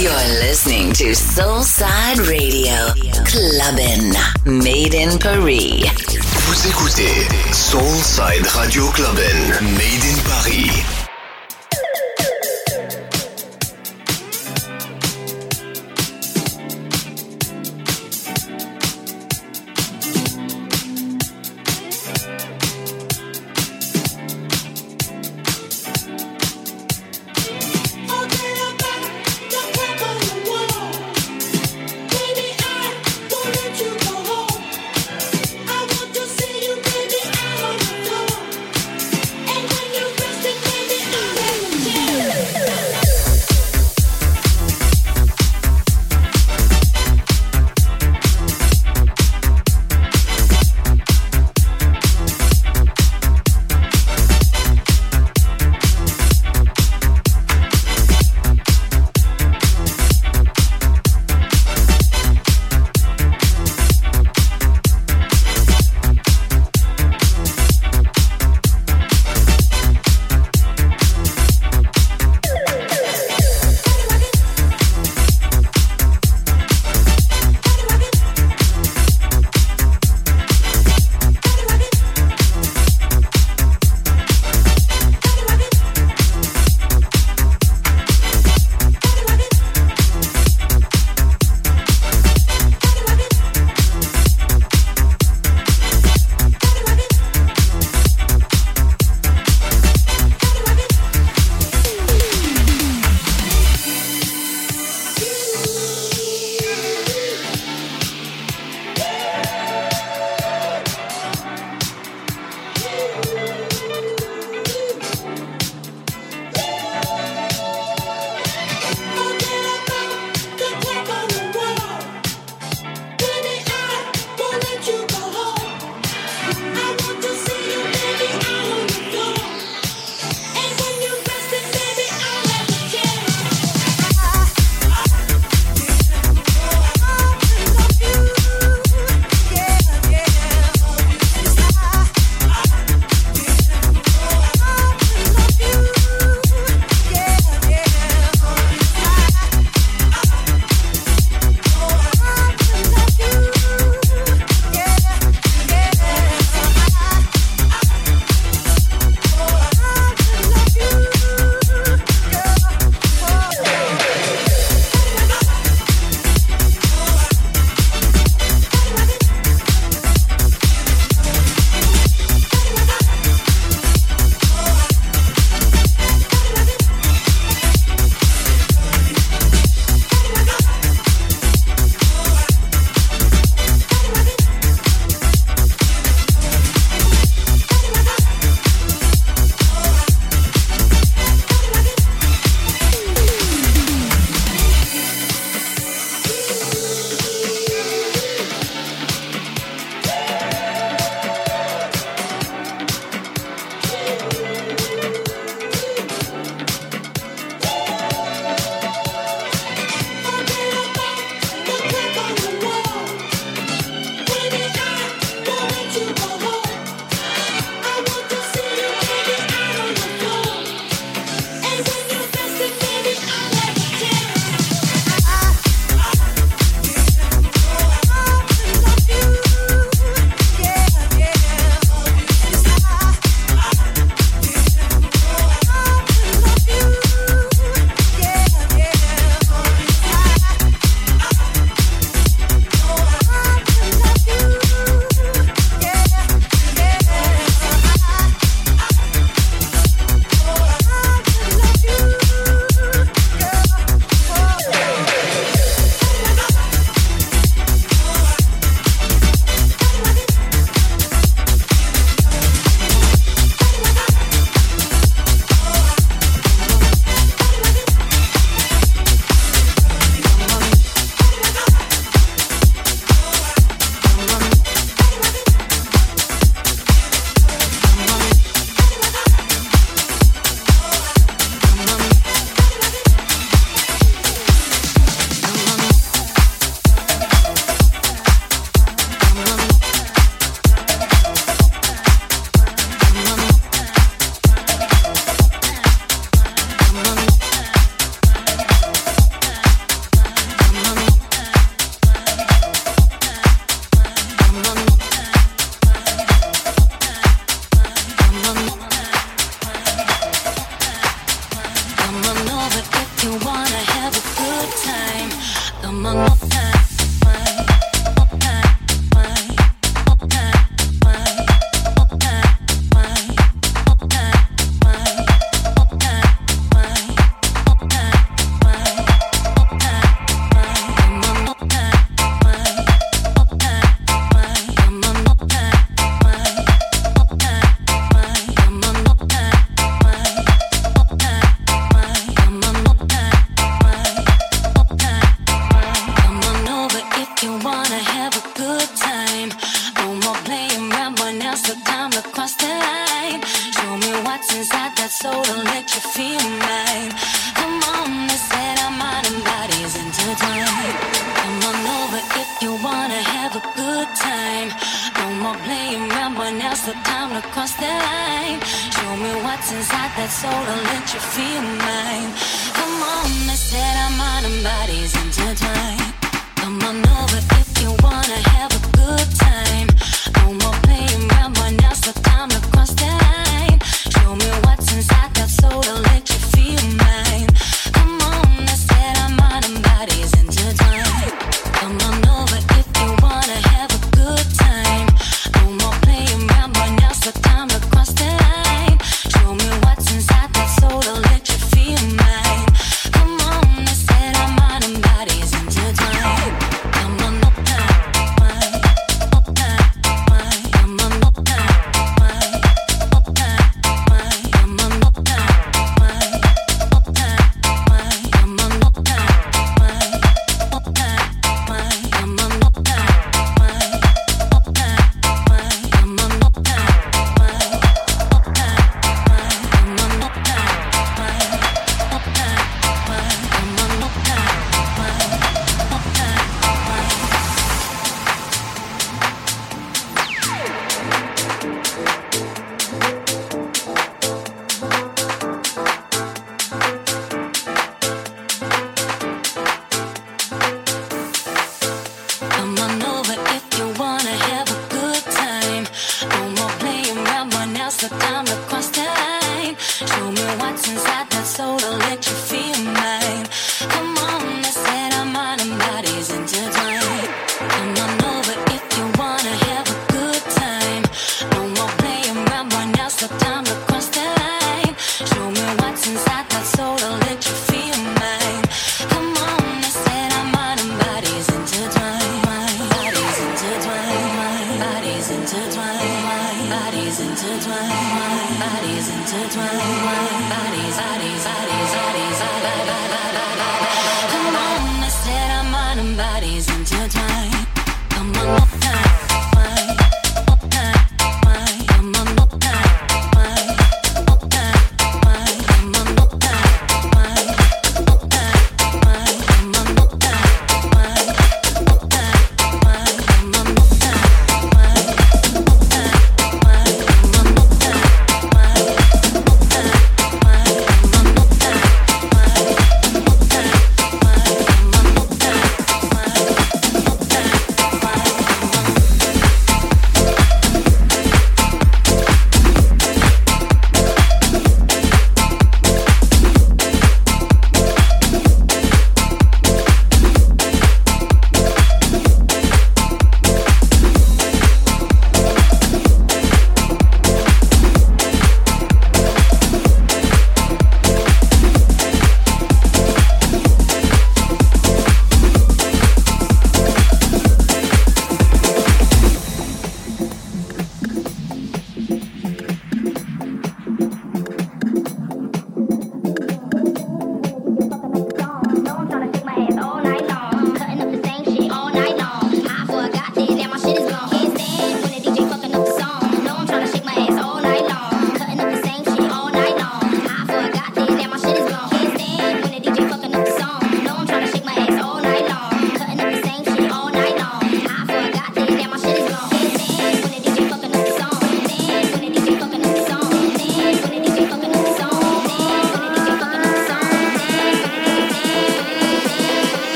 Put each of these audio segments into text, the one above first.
You're listening to Soulside Radio, Clubbin, Made in Paris. Vous écoutez Soulside Radio Clubbin, Made in Paris.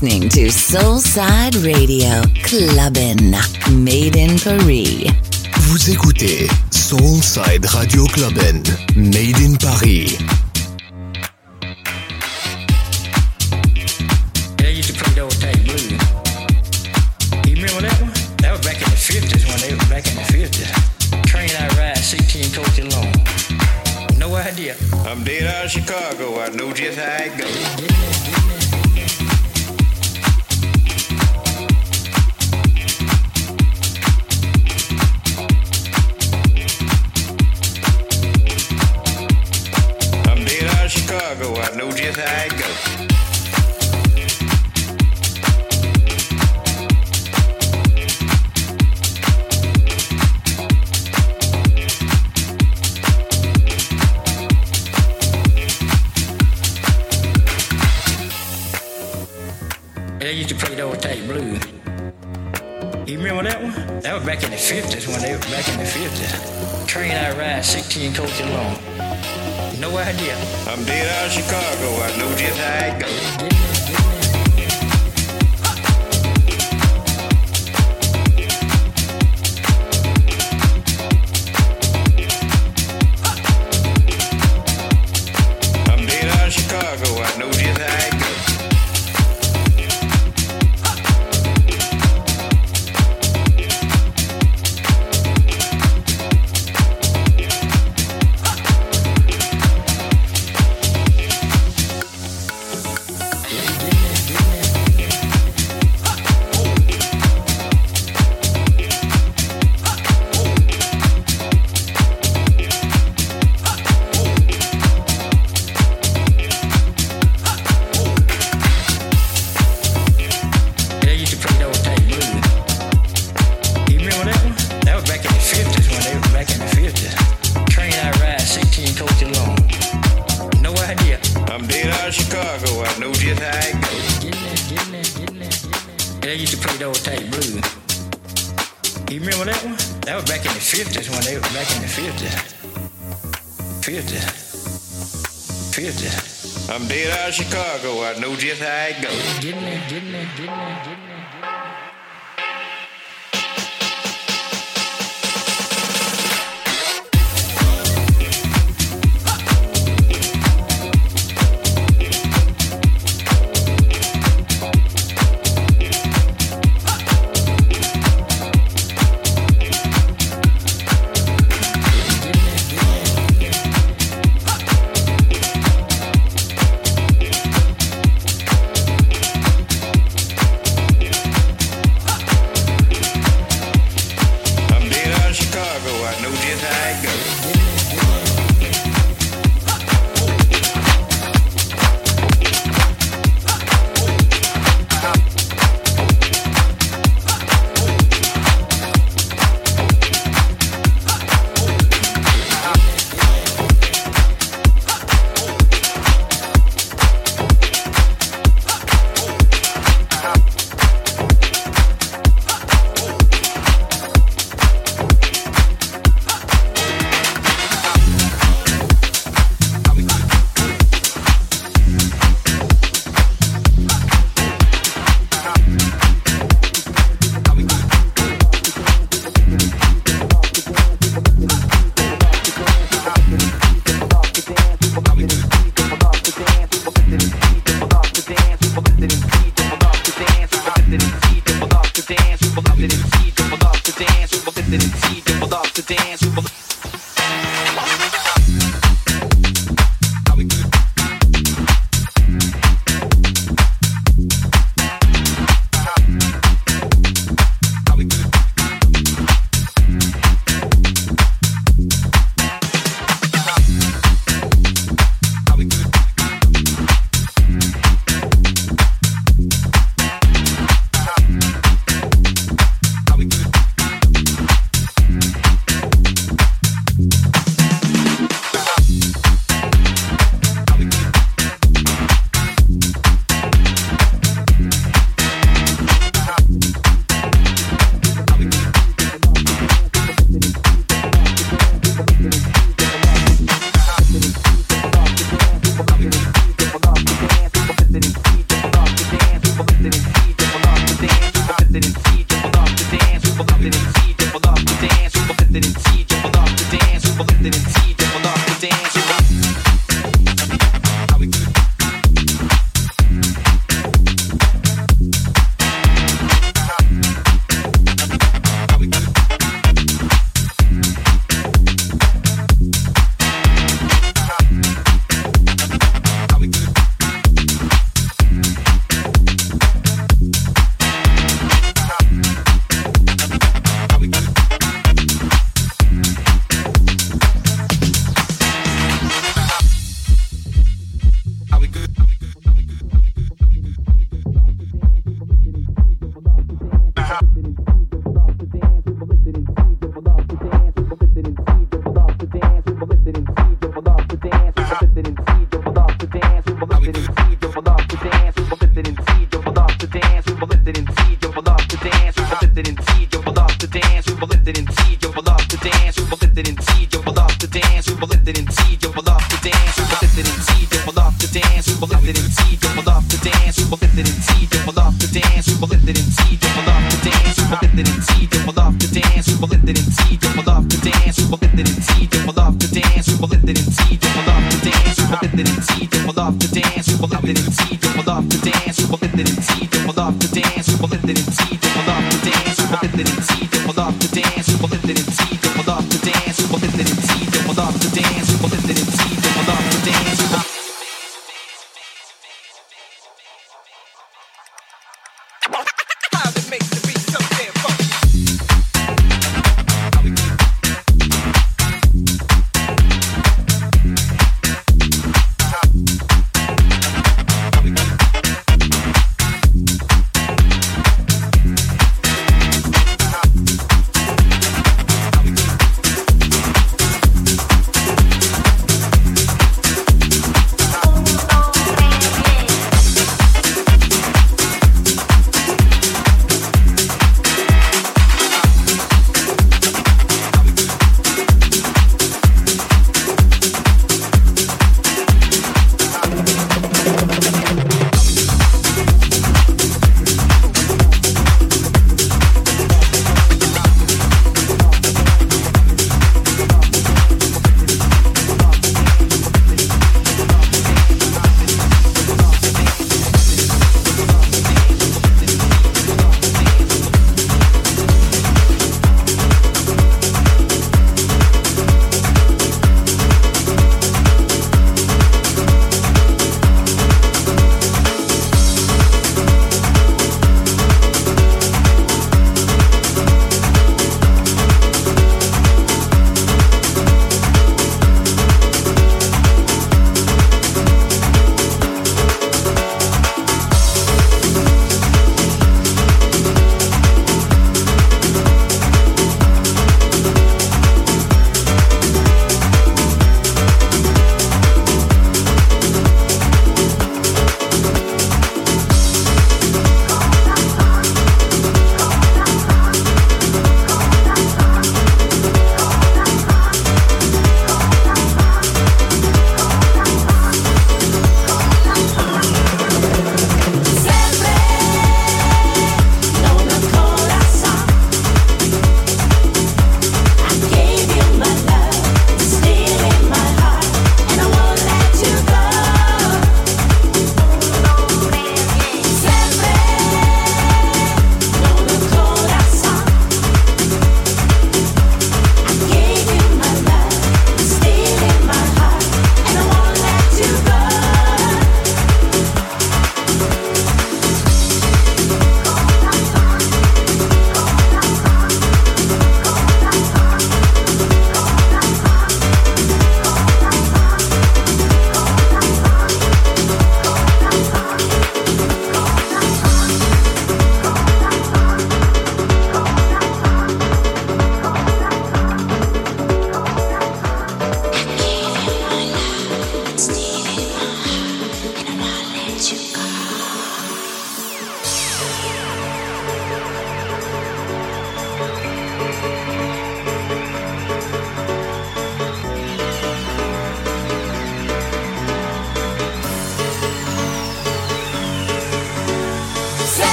listening to Soulside Radio, Clubbin, Made in Paris. Vous écoutez Soulside Radio Clubbin, Made in Paris.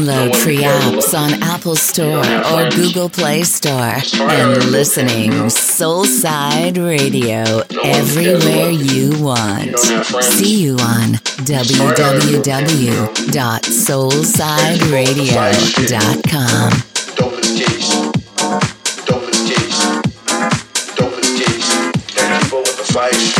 Download free apps on Apple Store or Google Play Store and listening Soulside Radio everywhere you want. See you on www.soulsideradio.com. Fight.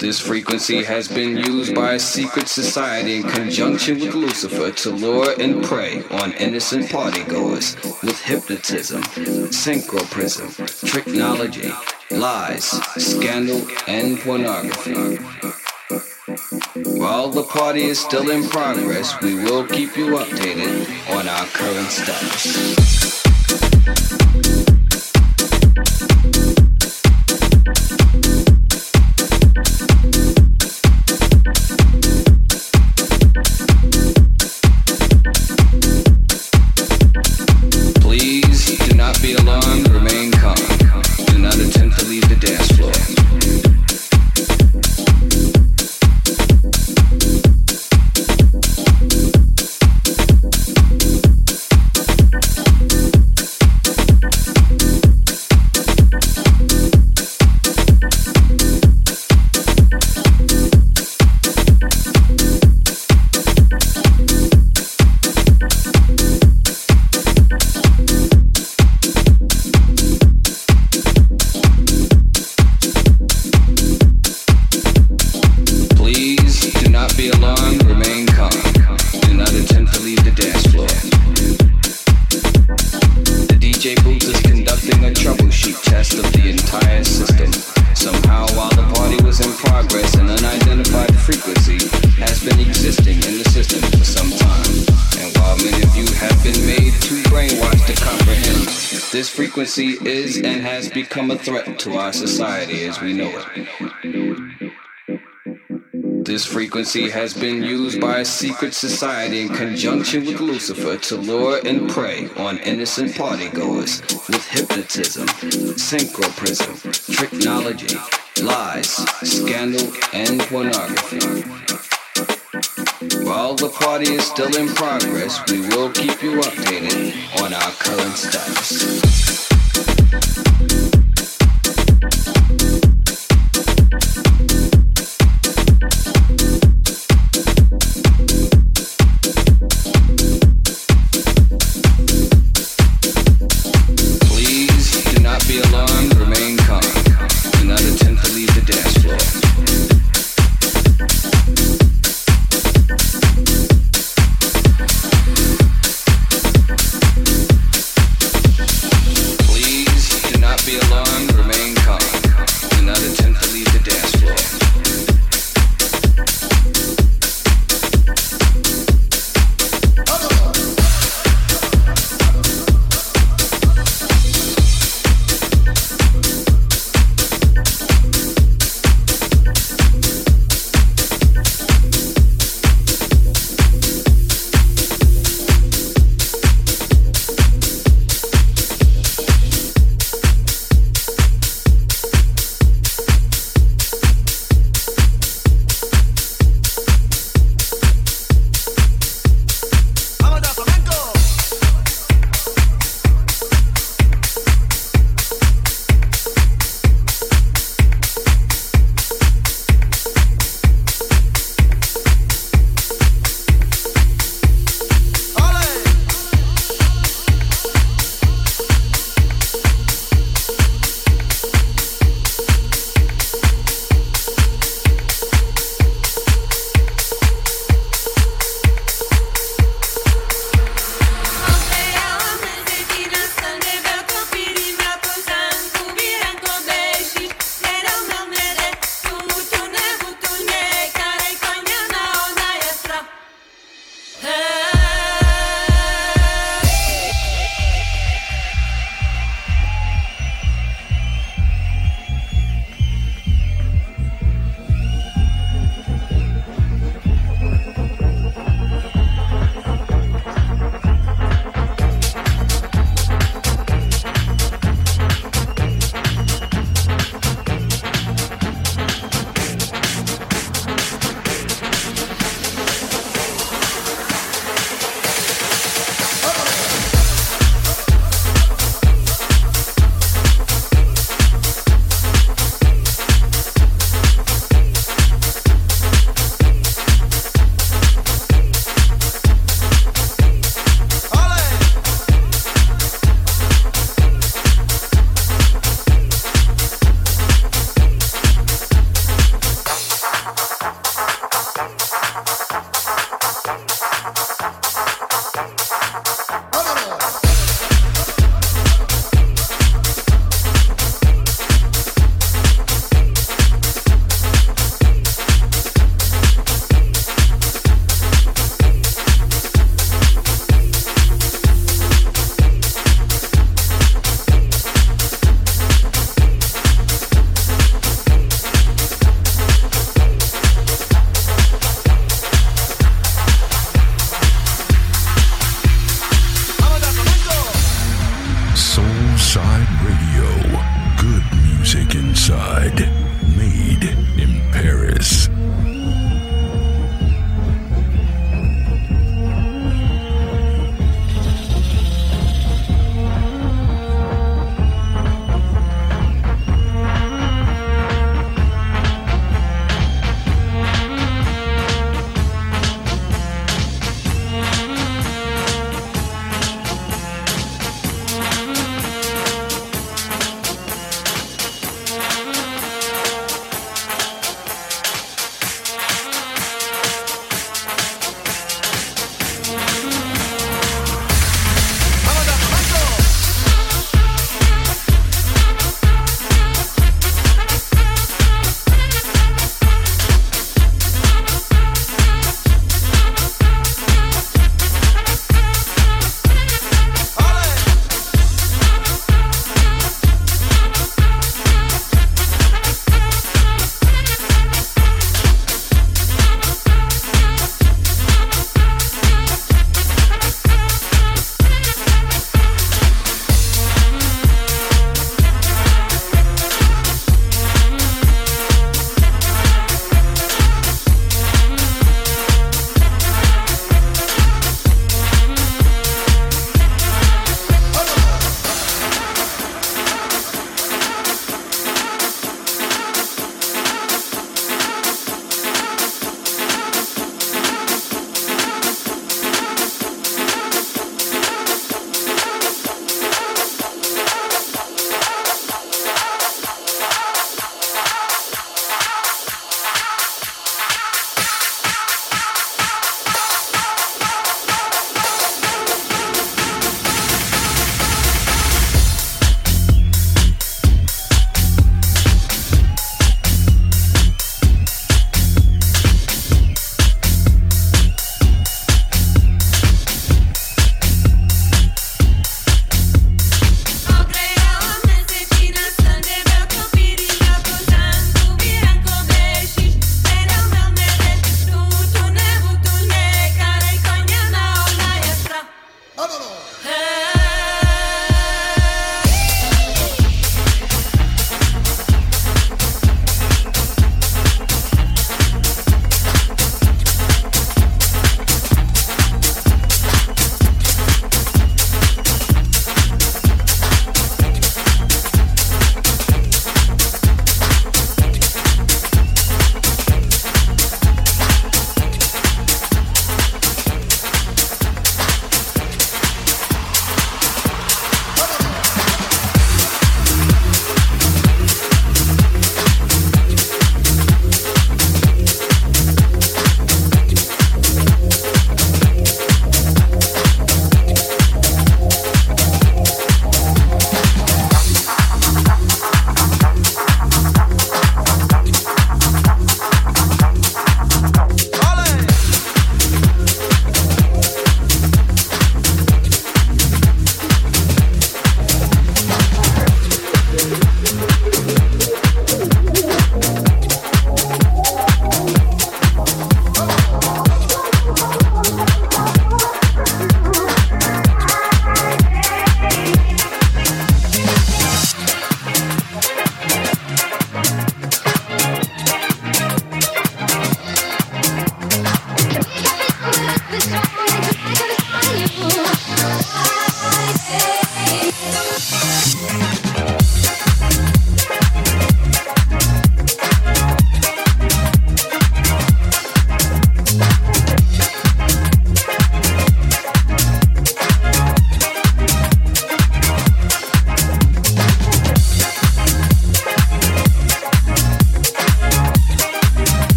This frequency has been used by a secret society in conjunction with Lucifer to lure and prey on innocent partygoers with hypnotism, synchroprism, tricknology, lies, scandal, and pornography. While the party is still in progress, we will keep you updated on our current status. Frequency is and has become a threat to our society as we know it. This frequency has been used by a secret society in conjunction with Lucifer to lure and prey on innocent partygoers with hypnotism, synchroprism, tricknology, lies, scandal, and pornography. While the party is still in progress, we will keep you updated on our current status.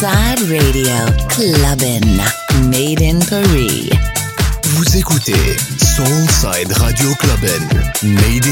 Soulside Radio Clubbin, made in Paris. Vous écoutez Soulside Radio Clubbin, made in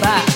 back.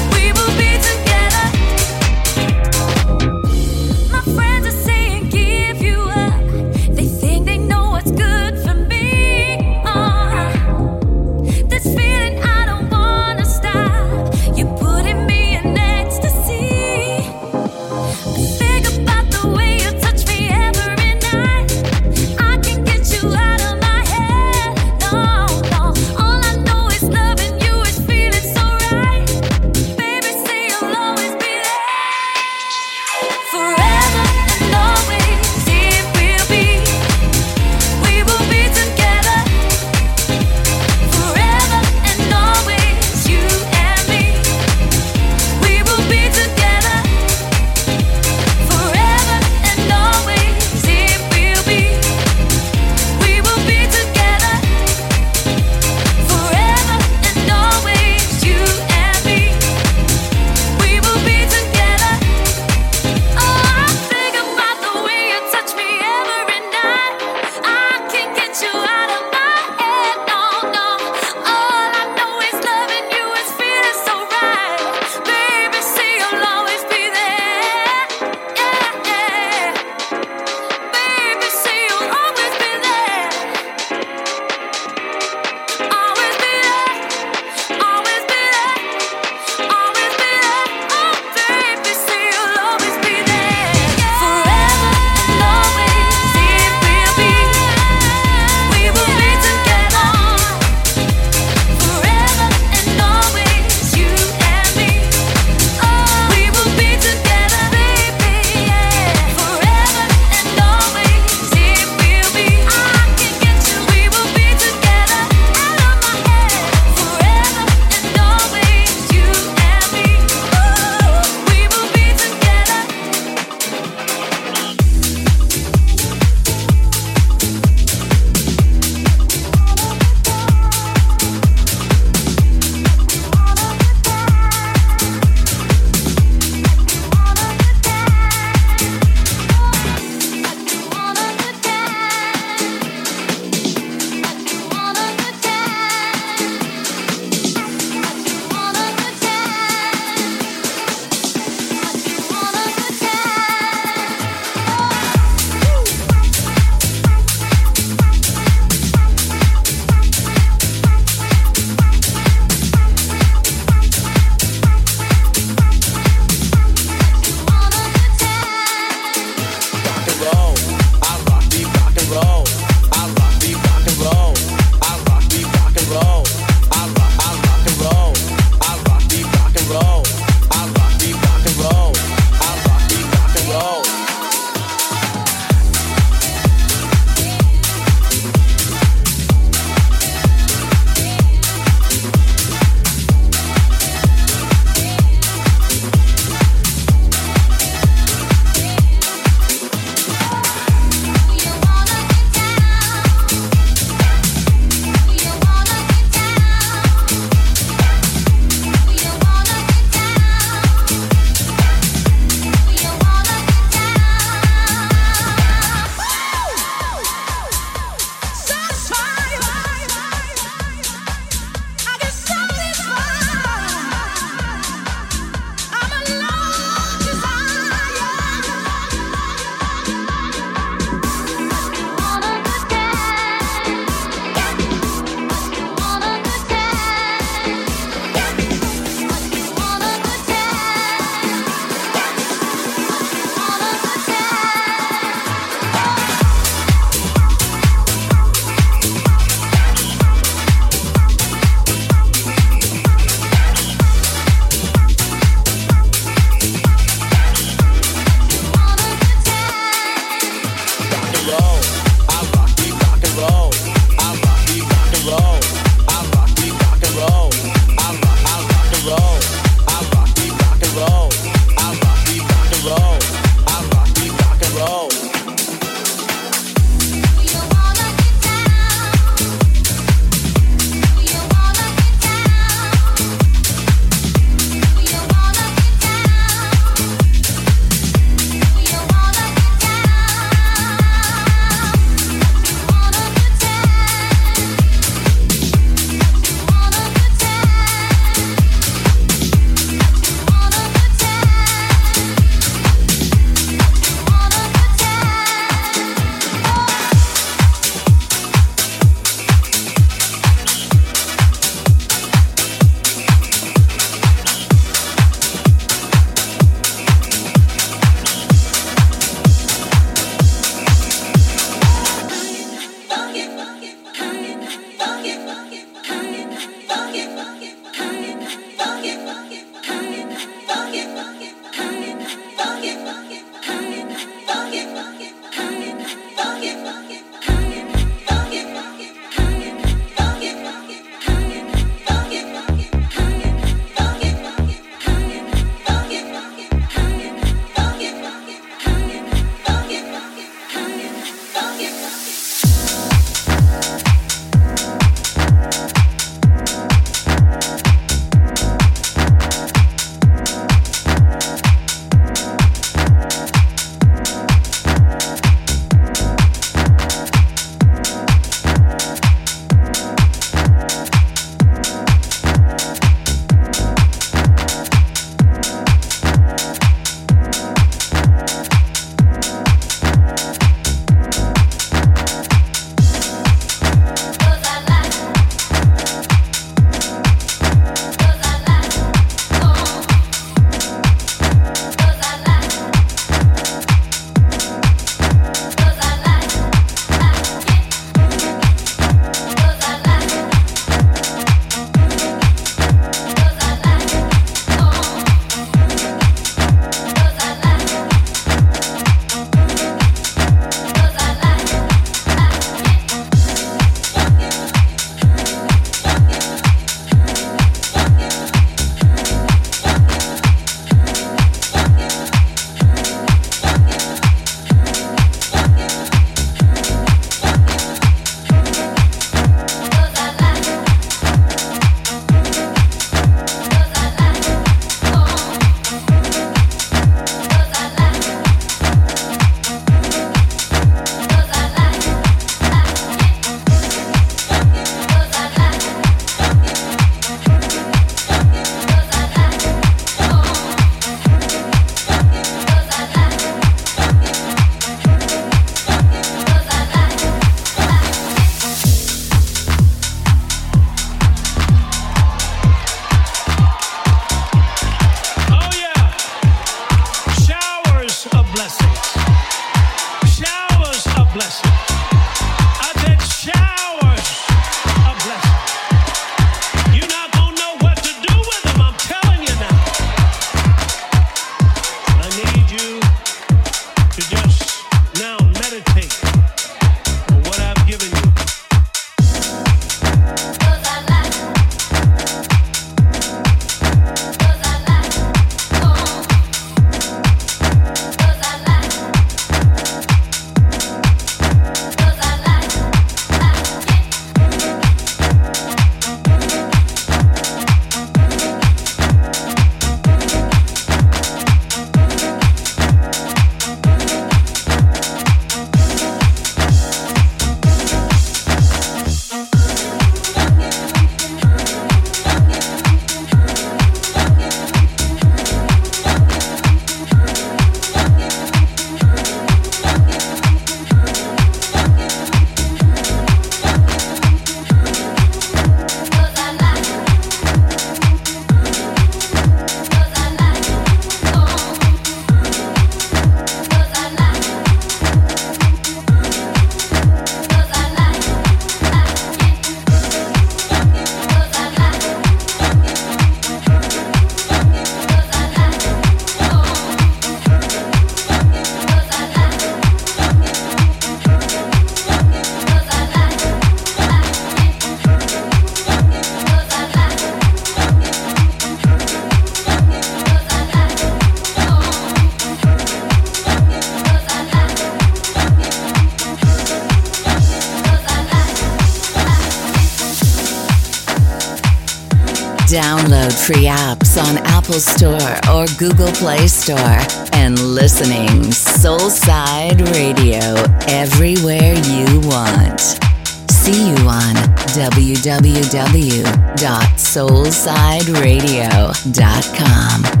www.soulsideradio.com.